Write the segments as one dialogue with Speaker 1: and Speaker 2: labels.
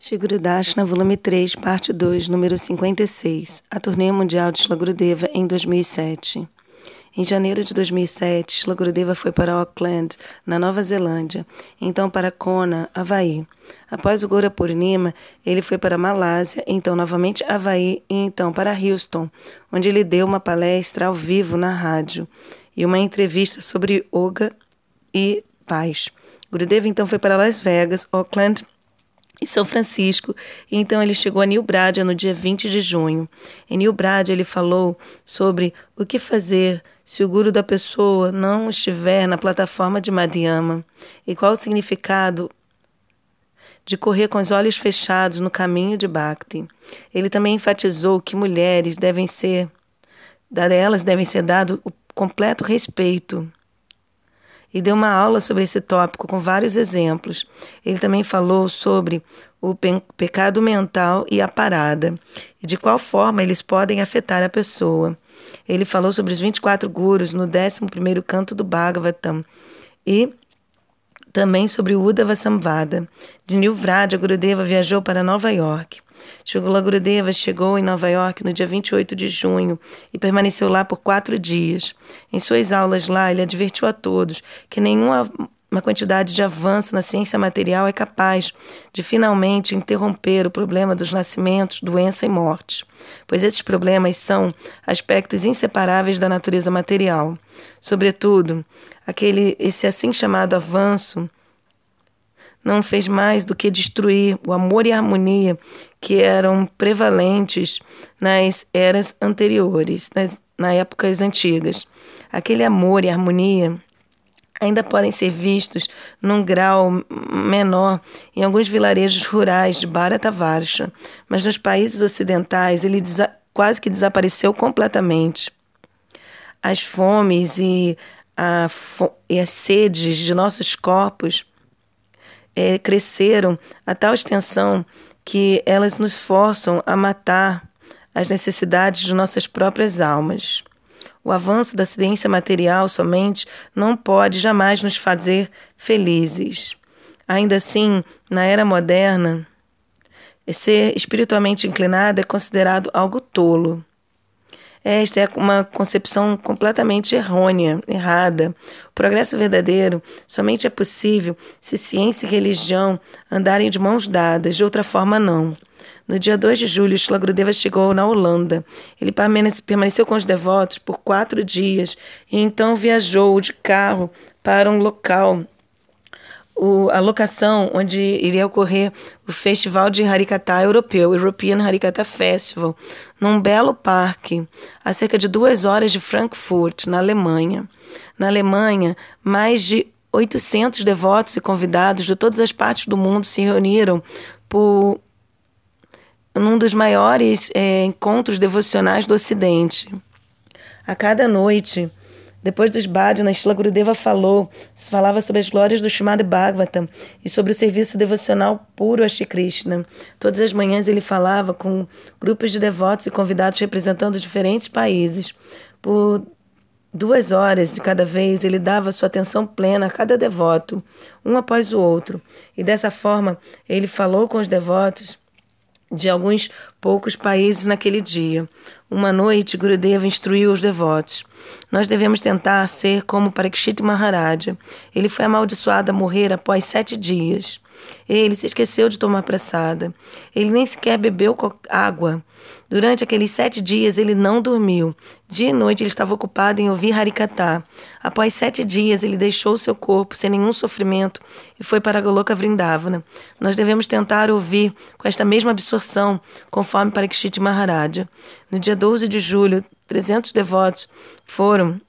Speaker 1: Shigurudashna, volume 3, parte 2, número 56, a turnê mundial de Shlagurudeva em 2007. Em janeiro de 2007, Shlagurudeva foi para Auckland, na Nova Zelândia, então para Kona, Havaí. Após o Gora Purnima, ele foi para Malásia, então novamente Havaí e então para Houston, onde ele deu uma palestra ao vivo na rádio e uma entrevista sobre yoga e paz. Gurudeva então foi para Las Vegas, Auckland, em São Francisco. E então ele chegou a New Bradia no dia 20 de junho. Em New Bradia ele falou sobre o que fazer se o guru da pessoa não estiver na plataforma de Madhyama e qual o significado de correr com os olhos fechados no caminho de Bhakti. Ele também enfatizou que mulheres devem ser, a elas devem ser dado o completo respeito e deu uma aula sobre esse tópico com vários exemplos. Ele também falou sobre o pe pecado mental e a parada e de qual forma eles podem afetar a pessoa. Ele falou sobre os 24 gurus no 11º canto do Bhagavatam e também sobre o Uddhava Samvada. De New Vraja, Gurudeva viajou para Nova York. Shugula Gurudeva chegou em Nova York no dia 28 de junho e permaneceu lá por quatro dias. Em suas aulas lá, ele advertiu a todos que nenhuma uma quantidade de avanço na ciência material é capaz de finalmente interromper o problema dos nascimentos, doença e morte, pois esses problemas são aspectos inseparáveis da natureza material. Sobretudo, aquele esse assim chamado avanço não fez mais do que destruir o amor e a harmonia que eram prevalentes nas eras anteriores, nas, nas épocas antigas. Aquele amor e harmonia ainda podem ser vistos num grau menor em alguns vilarejos rurais de Bharata Varsha, mas nos países ocidentais ele quase que desapareceu completamente. As fomes e, a, e as sedes de nossos corpos é, cresceram a tal extensão que elas nos forçam a matar as necessidades de nossas próprias almas. O avanço da ciência material somente não pode jamais nos fazer felizes. Ainda assim, na era moderna, ser espiritualmente inclinado é considerado algo tolo. Esta é uma concepção completamente errônea, errada. O progresso verdadeiro somente é possível se ciência e religião andarem de mãos dadas, de outra forma, não. No dia 2 de julho, Shlagrudeva chegou na Holanda. Ele permaneceu com os devotos por quatro dias e então viajou de carro para um local o, a locação onde iria ocorrer o Festival de Harikata Europeu, European Harikata Festival, num belo parque, a cerca de duas horas de Frankfurt, na Alemanha. Na Alemanha, mais de 800 devotos e convidados de todas as partes do mundo se reuniram por num dos maiores é, encontros devocionais do Ocidente. A cada noite, depois dos bhajana, Shila Gurudeva falou, falava sobre as glórias do Srimad Bhagavatam e sobre o serviço devocional puro a Shri Krishna. Todas as manhãs ele falava com grupos de devotos e convidados representando diferentes países. Por duas horas de cada vez, ele dava sua atenção plena a cada devoto, um após o outro. E dessa forma, ele falou com os devotos de alguns poucos países naquele dia. Uma noite, Gurudeva instruiu os devotos. Nós devemos tentar ser como Parikshit Maharaja. Ele foi amaldiçoado a morrer após sete dias. Ele se esqueceu de tomar pressada. Ele nem sequer bebeu água. Durante aqueles sete dias ele não dormiu. Dia e noite ele estava ocupado em ouvir Harikatha. Após sete dias ele deixou seu corpo sem nenhum sofrimento e foi para Goloka Vrindavana. Nós devemos tentar ouvir com esta mesma absorção, conforme Parikshit Maharaja. No dia 12 de julho, 300 devotos foram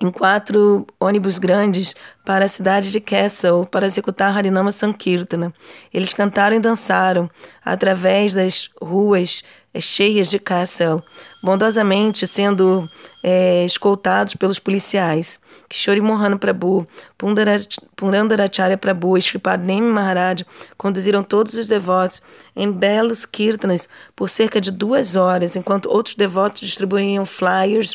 Speaker 1: em quatro ônibus grandes para a cidade de Kessel para executar Harinama Sankirtana. Eles cantaram e dançaram através das ruas é, cheias de Kessel, bondosamente sendo é, escoltados pelos policiais. Kishore Mohan Prabhu, Pundandaracharya Prabhu e Shripadnemi Maharaj conduziram todos os devotos em belos kirtanas por cerca de duas horas, enquanto outros devotos distribuíam flyers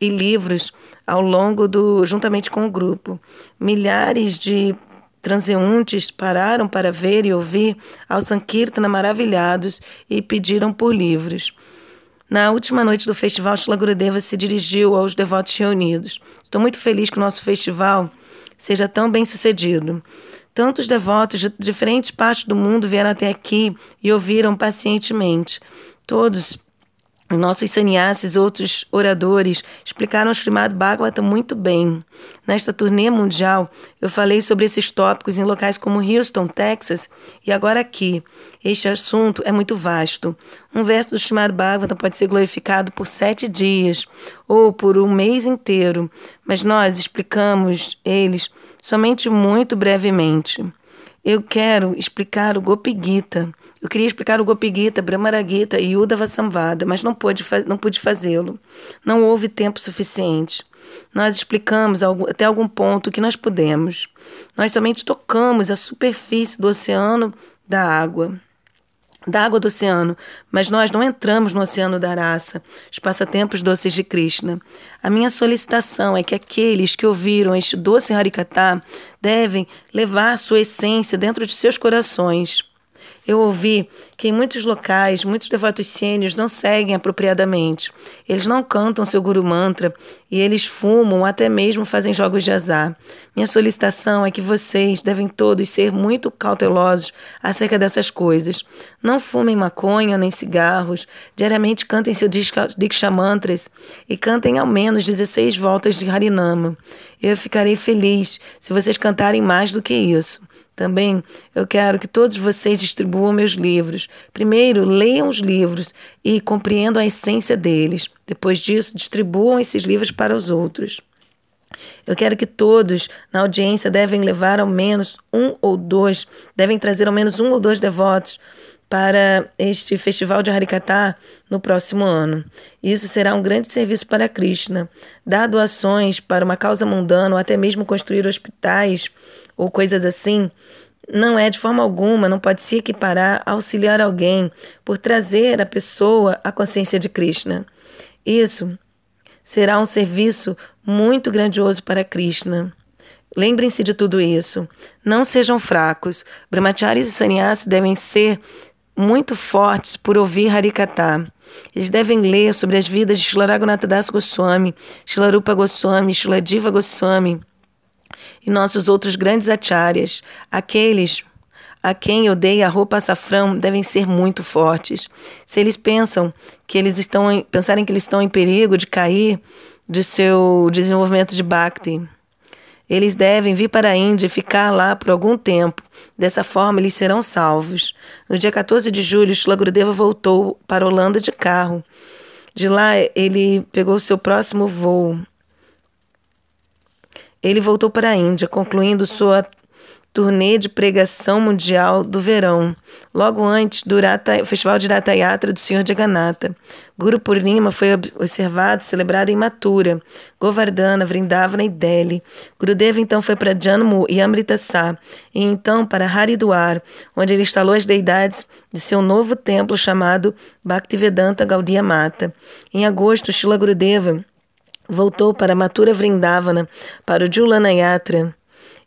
Speaker 1: e livros ao longo do juntamente com o grupo. Milhares de transeuntes pararam para ver e ouvir ao Sankirtana maravilhados e pediram por livros. Na última noite do festival, Shila Gurudeva se dirigiu aos devotos reunidos. Estou muito feliz que o nosso festival seja tão bem sucedido. Tantos devotos de diferentes partes do mundo vieram até aqui e ouviram pacientemente. Todos nossos sannyasis, outros oradores, explicaram o Srimad Bhagavatam muito bem. Nesta turnê mundial, eu falei sobre esses tópicos em locais como Houston, Texas e agora aqui. Este assunto é muito vasto. Um verso do Srimad Bhagavatam pode ser glorificado por sete dias ou por um mês inteiro, mas nós explicamos eles somente muito brevemente. Eu quero explicar o Gopi Gita. Eu queria explicar o Gopi Gita, Brahmara Gita e Udava Samvada, mas não pude, não pude fazê-lo. Não houve tempo suficiente. Nós explicamos até algum ponto que nós pudemos. Nós somente tocamos a superfície do oceano da água da água do oceano, mas nós não entramos no oceano da raça, os passatempos doces de Krishna. A minha solicitação é que aqueles que ouviram este doce Harikatha devem levar sua essência dentro de seus corações. Eu ouvi que em muitos locais, muitos devotos sênios não seguem apropriadamente. Eles não cantam seu Guru Mantra e eles fumam ou até mesmo fazem jogos de azar. Minha solicitação é que vocês devem todos ser muito cautelosos acerca dessas coisas. Não fumem maconha nem cigarros. Diariamente cantem seu Diksha Mantras e cantem ao menos 16 voltas de Harinama. Eu ficarei feliz se vocês cantarem mais do que isso. Também eu quero que todos vocês distribuam meus livros. Primeiro, leiam os livros e compreendam a essência deles. Depois disso, distribuam esses livros para os outros. Eu quero que todos na audiência devem levar ao menos um ou dois, devem trazer ao menos um ou dois devotos para este festival de Harikata no próximo ano. Isso será um grande serviço para Krishna. Dar doações para uma causa mundana ou até mesmo construir hospitais ou coisas assim, não é de forma alguma, não pode se equiparar a auxiliar alguém por trazer a pessoa à consciência de Krishna. Isso será um serviço muito grandioso para Krishna. Lembrem-se de tudo isso. Não sejam fracos. Brahmacharis e sannyasis devem ser muito fortes por ouvir Harikata. Eles devem ler sobre as vidas de Shila Raghunatha Das Goswami, Shila Rupa Goswami, Shila Diva Goswami, e nossos outros grandes acharyas, aqueles a quem eu dei a roupa açafrão devem ser muito fortes. Se eles pensam que eles estão em, pensarem que eles estão em perigo de cair de seu desenvolvimento de Bhakti, eles devem vir para a Índia e ficar lá por algum tempo. Dessa forma, eles serão salvos. No dia 14 de julho, Shila Gurudeva voltou para a Holanda de carro. De lá, ele pegou seu próximo voo ele voltou para a Índia, concluindo sua turnê de pregação mundial do verão, logo antes do Rata, Festival de Rata Yatra do Senhor Jagannatha. Guru Purnima foi observado, celebrado em Mathura, Govardhana, Vrindavana e Delhi. Gurudeva então foi para Janmu e Amritsar, e então para Haridwar, onde ele instalou as deidades de seu novo templo chamado Bhaktivedanta Gaudiya Mata. Em agosto, Shila Gurudeva voltou para Mathura Vrindavana, para o Julana Yatra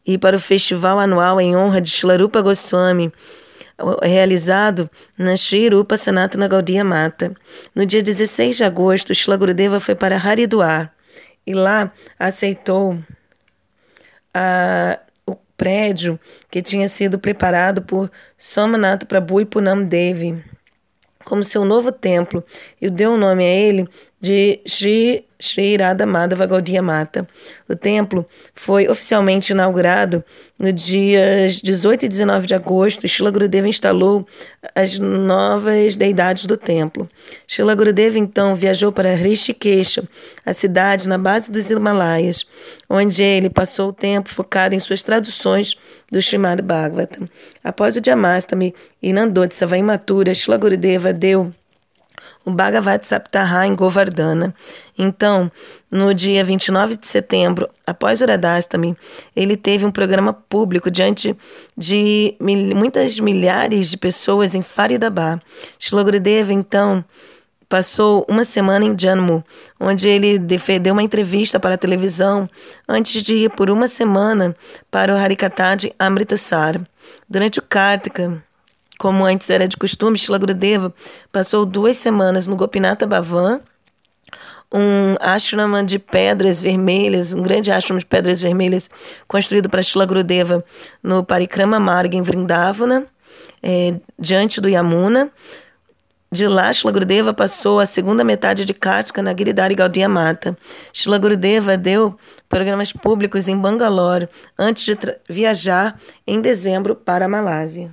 Speaker 1: e para o festival anual em honra de Shilarupa Goswami, realizado na Sri Rupa Sanatana Gaudiya Mata. No dia 16 de agosto, Shila Gurudeva foi para Haridwar e lá aceitou a, o prédio que tinha sido preparado por Somanath Prabhu e Punam Devi como seu novo templo e deu o nome a ele de Sri Sri Radha Madhava Gaudiya Mata. O templo foi oficialmente inaugurado no dias 18 e 19 de agosto. Shila Gurudeva instalou as novas deidades do templo. Shila Gurudeva então viajou para Rishikesha, a cidade na base dos Himalaias, onde ele passou o tempo focado em suas traduções do Srimad Bhagavatam. Após o Jamastami e Nandotsava imatura, Shila Gurudeva deu o Bhagavad Saptaha em Govardhana. Então, no dia 29 de setembro, após o Radhastami, ele teve um programa público diante de mil, muitas milhares de pessoas em Faridabad. Shilagurudeva, então, passou uma semana em Jammu, onde ele deu uma entrevista para a televisão antes de ir por uma semana para o Harikata de Amritsar. Durante o Kartika, como antes era de costume, Shila Gurudeva passou duas semanas no Gopinatha Bhavan, um ashrama de pedras vermelhas, um grande ashrama de pedras vermelhas construído para Shila Gurudeva no Parikrama Marga em Vrindavana, é, diante do Yamuna. De lá, Shila Gurudeva passou a segunda metade de Kartika na Giridhari Gaudiya Mata. Shila Gurudeva deu programas públicos em Bangalore antes de viajar em dezembro para a Malásia.